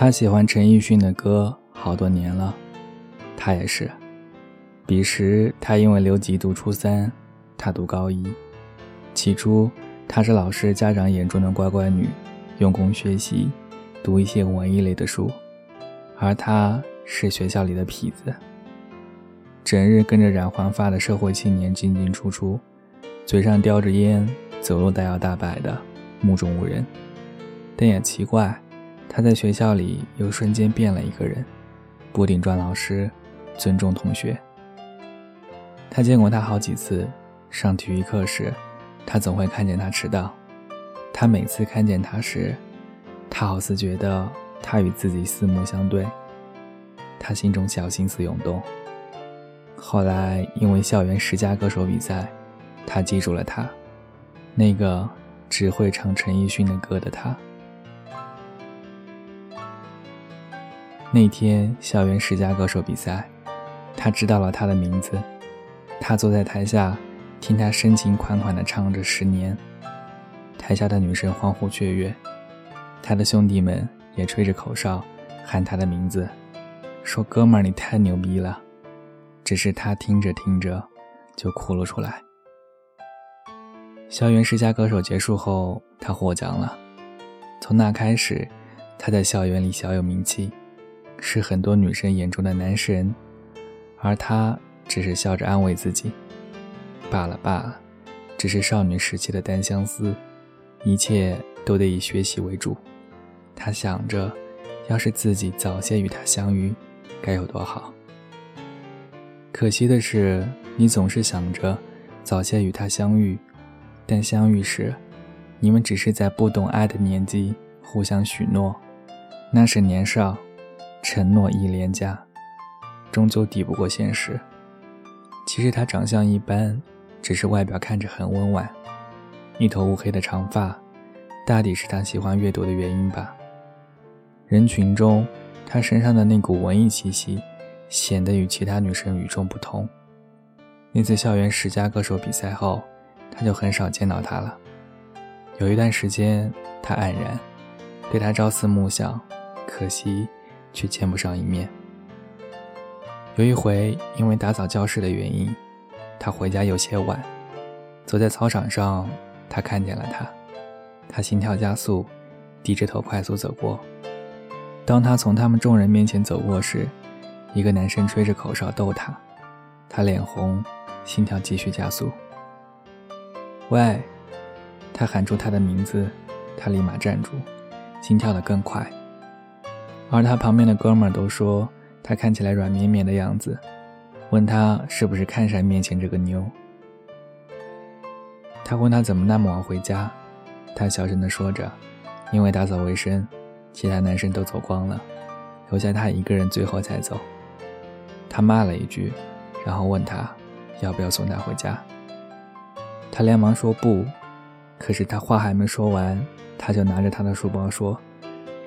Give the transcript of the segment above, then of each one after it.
他喜欢陈奕迅的歌好多年了，他也是。彼时他因为留级读初三，他读高一。起初，她是老师、家长眼中的乖乖女，用功学习，读一些文艺类的书，而他是学校里的痞子，整日跟着染黄发的社会青年进进出出，嘴上叼着烟，走路大摇大摆的，目中无人。但也奇怪，他在学校里又瞬间变了一个人，不顶撞老师，尊重同学。他见过他好几次，上体育课时。他总会看见他迟到，他每次看见他时，他好似觉得他与自己四目相对，他心中小心思涌动。后来因为校园十佳歌手比赛，他记住了他，那个只会唱陈奕迅的歌的他。那天校园十佳歌手比赛，他知道了他的名字，他坐在台下。听他深情款款地唱着《十年》，台下的女生欢呼雀跃，他的兄弟们也吹着口哨喊他的名字，说：“哥们儿，你太牛逼了！”只是他听着听着就哭了出来。校园十佳歌手结束后，他获奖了。从那开始，他在校园里小有名气，是很多女生眼中的男神，而他只是笑着安慰自己。罢了罢了，只是少女时期的单相思，一切都得以学习为主。他想着，要是自己早些与他相遇，该有多好。可惜的是，你总是想着早些与他相遇，但相遇时，你们只是在不懂爱的年纪互相许诺，那是年少，承诺亦廉价，终究抵不过现实。其实他长相一般。只是外表看着很温婉，一头乌黑的长发，大抵是他喜欢阅读的原因吧。人群中，他身上的那股文艺气息，显得与其他女生与众不同。那次校园十佳歌手比赛后，他就很少见到他了。有一段时间，他黯然，对他朝思暮想，可惜却见不上一面。有一回，因为打扫教室的原因。他回家有些晚，走在操场上，他看见了他，他心跳加速，低着头快速走过。当他从他们众人面前走过时，一个男生吹着口哨逗他，他脸红，心跳继续加速。喂，他喊出他的名字，他立马站住，心跳得更快。而他旁边的哥们儿都说他看起来软绵绵的样子。问他是不是看上面前这个妞？他问他怎么那么晚回家，他小声地说着：“因为打扫卫生，其他男生都走光了，留下他一个人，最后才走。”他骂了一句，然后问他要不要送他回家。他连忙说不，可是他话还没说完，他就拿着他的书包说：“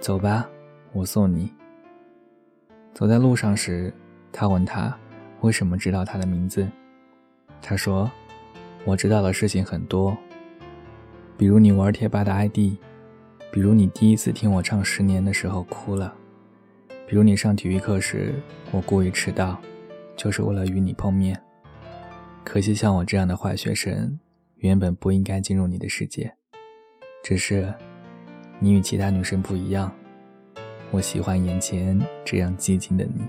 走吧，我送你。”走在路上时，他问他。为什么知道他的名字？他说：“我知道的事情很多，比如你玩贴吧的 ID，比如你第一次听我唱《十年》的时候哭了，比如你上体育课时我故意迟到，就是为了与你碰面。可惜像我这样的坏学生，原本不应该进入你的世界。只是，你与其他女生不一样，我喜欢眼前这样寂静的你。”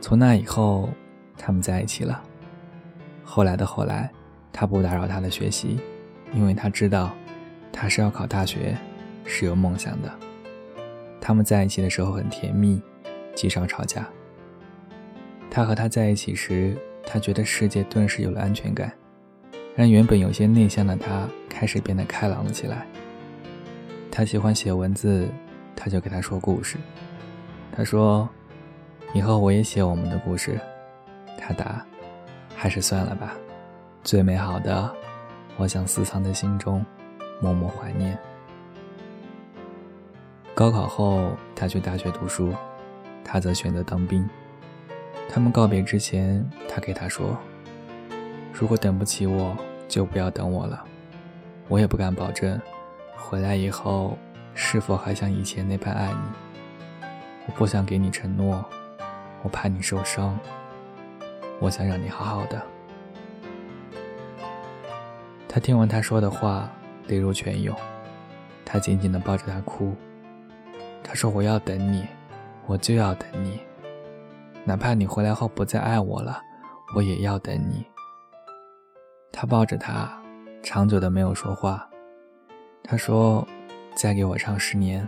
从那以后，他们在一起了。后来的后来，他不打扰他的学习，因为他知道，他是要考大学，是有梦想的。他们在一起的时候很甜蜜，极少吵架。他和他在一起时，他觉得世界顿时有了安全感，让原本有些内向的他开始变得开朗了起来。他喜欢写文字，他就给他说故事。他说。以后我也写我们的故事，他答：“还是算了吧，最美好的，我想私藏在心中，默默怀念。”高考后，他去大学读书，他则选择当兵。他们告别之前，他给他说：“如果等不起我，就不要等我了。我也不敢保证，回来以后是否还像以前那般爱你？我不想给你承诺，我怕你受伤。我想让你好好的。他听完他说的话，泪如泉涌。他紧紧地抱着他哭。他说：“我要等你，我就要等你，哪怕你回来后不再爱我了，我也要等你。”他抱着她，长久的没有说话。他说：“再给我唱十年，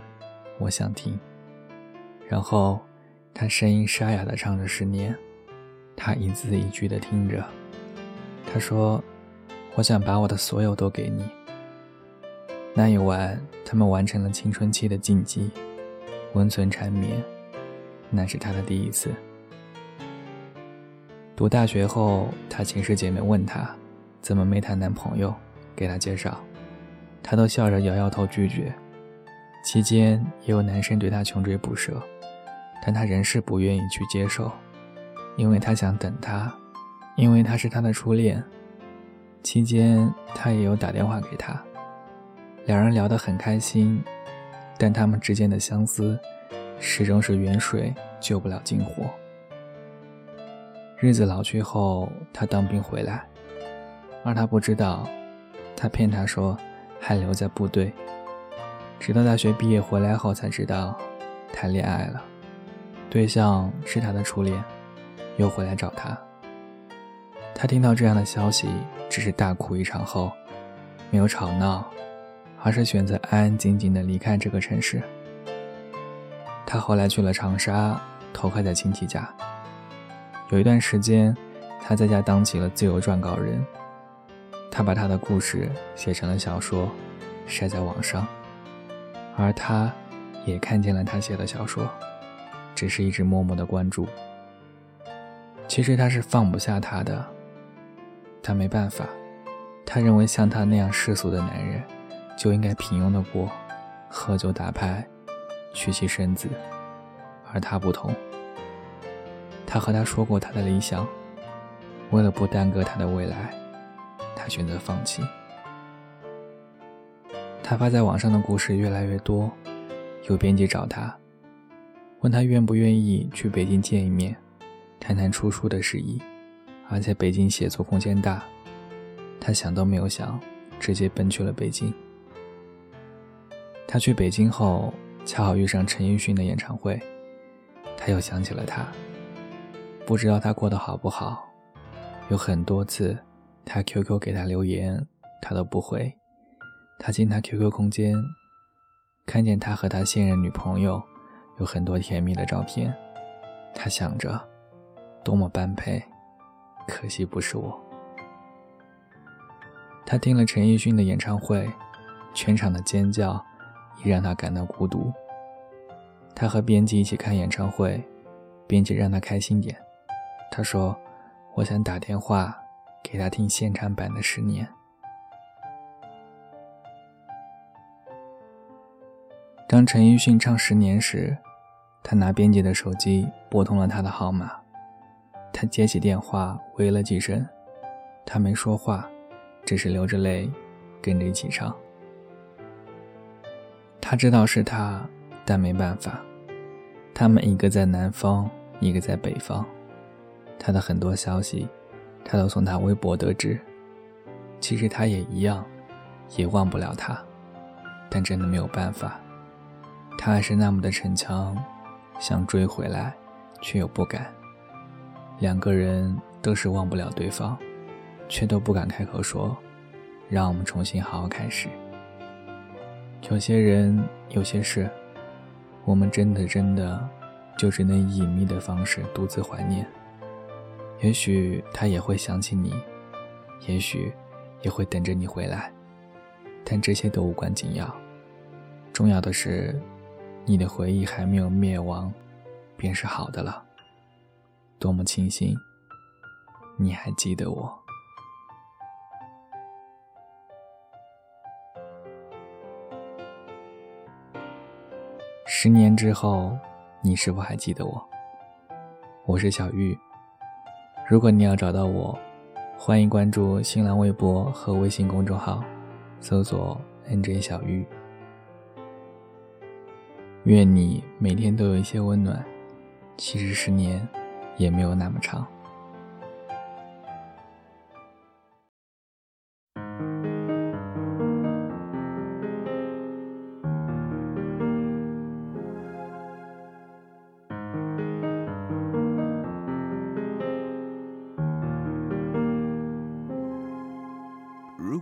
我想听。”然后，他声音沙哑的唱着十年，他一字一句的听着。他说：“我想把我的所有都给你。”那一晚，他们完成了青春期的禁忌。温存缠绵，那是她的第一次。读大学后，她寝室姐妹问她，怎么没谈男朋友，给她介绍，她都笑着摇摇头拒绝。期间也有男生对她穷追不舍，但她仍是不愿意去接受，因为她想等他，因为他是她的初恋。期间他也有打电话给他，两人聊得很开心。但他们之间的相思，始终是远水救不了近火。日子老去后，他当兵回来，而他不知道，他骗他说还留在部队。直到大学毕业回来后，才知道谈恋爱了，对象是他的初恋，又回来找他。他听到这样的消息，只是大哭一场后，没有吵闹。而是选择安安静静的离开这个城市。他后来去了长沙，投靠在亲戚家。有一段时间，他在家当起了自由撰稿人。他把他的故事写成了小说，晒在网上。而他，也看见了他写的小说，只是一直默默的关注。其实他是放不下他的，他没办法。他认为像他那样世俗的男人。就应该平庸的过，喝酒打牌，娶妻生子，而他不同。他和他说过他的理想，为了不耽搁他的未来，他选择放弃。他发在网上的故事越来越多，有编辑找他，问他愿不愿意去北京见一面，谈谈出书的事宜，而且北京写作空间大，他想都没有想，直接奔去了北京。他去北京后，恰好遇上陈奕迅的演唱会，他又想起了他。不知道他过得好不好，有很多次，他 QQ 给他留言，他都不回。他进他 QQ 空间，看见他和他现任女朋友有很多甜蜜的照片，他想着，多么般配，可惜不是我。他听了陈奕迅的演唱会，全场的尖叫。也让他感到孤独。他和编辑一起看演唱会，编辑让他开心点。他说：“我想打电话给他听现场版的《十年》。”当陈奕迅唱《十年》时，他拿编辑的手机拨通了他的号码。他接起电话，喂了几声，他没说话，只是流着泪，跟着一起唱。他知道是他，但没办法。他们一个在南方，一个在北方。他的很多消息，他都从他微博得知。其实他也一样，也忘不了他，但真的没有办法。他还是那么的逞强，想追回来，却又不敢。两个人都是忘不了对方，却都不敢开口说：“让我们重新好好开始。”有些人，有些事，我们真的真的，就只能以隐秘的方式独自怀念。也许他也会想起你，也许也会等着你回来，但这些都无关紧要。重要的是，你的回忆还没有灭亡，便是好的了。多么庆幸，你还记得我。十年之后，你是否还记得我？我是小玉。如果你要找到我，欢迎关注新浪微博和微信公众号，搜索 “nj 小玉”。愿你每天都有一些温暖。其实十年也没有那么长。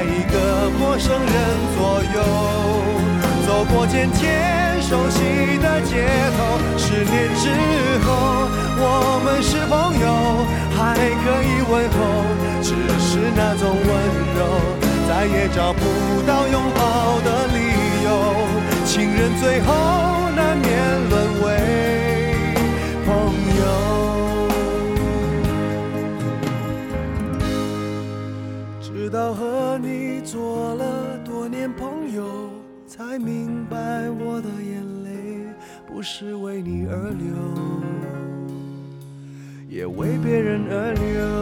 在一个陌生人左右。走过渐渐熟悉的街头，十年之后，我们是朋友，还可以问候，只是那种温柔，再也找不到拥抱我的眼泪不是为你而流，也为别人而流。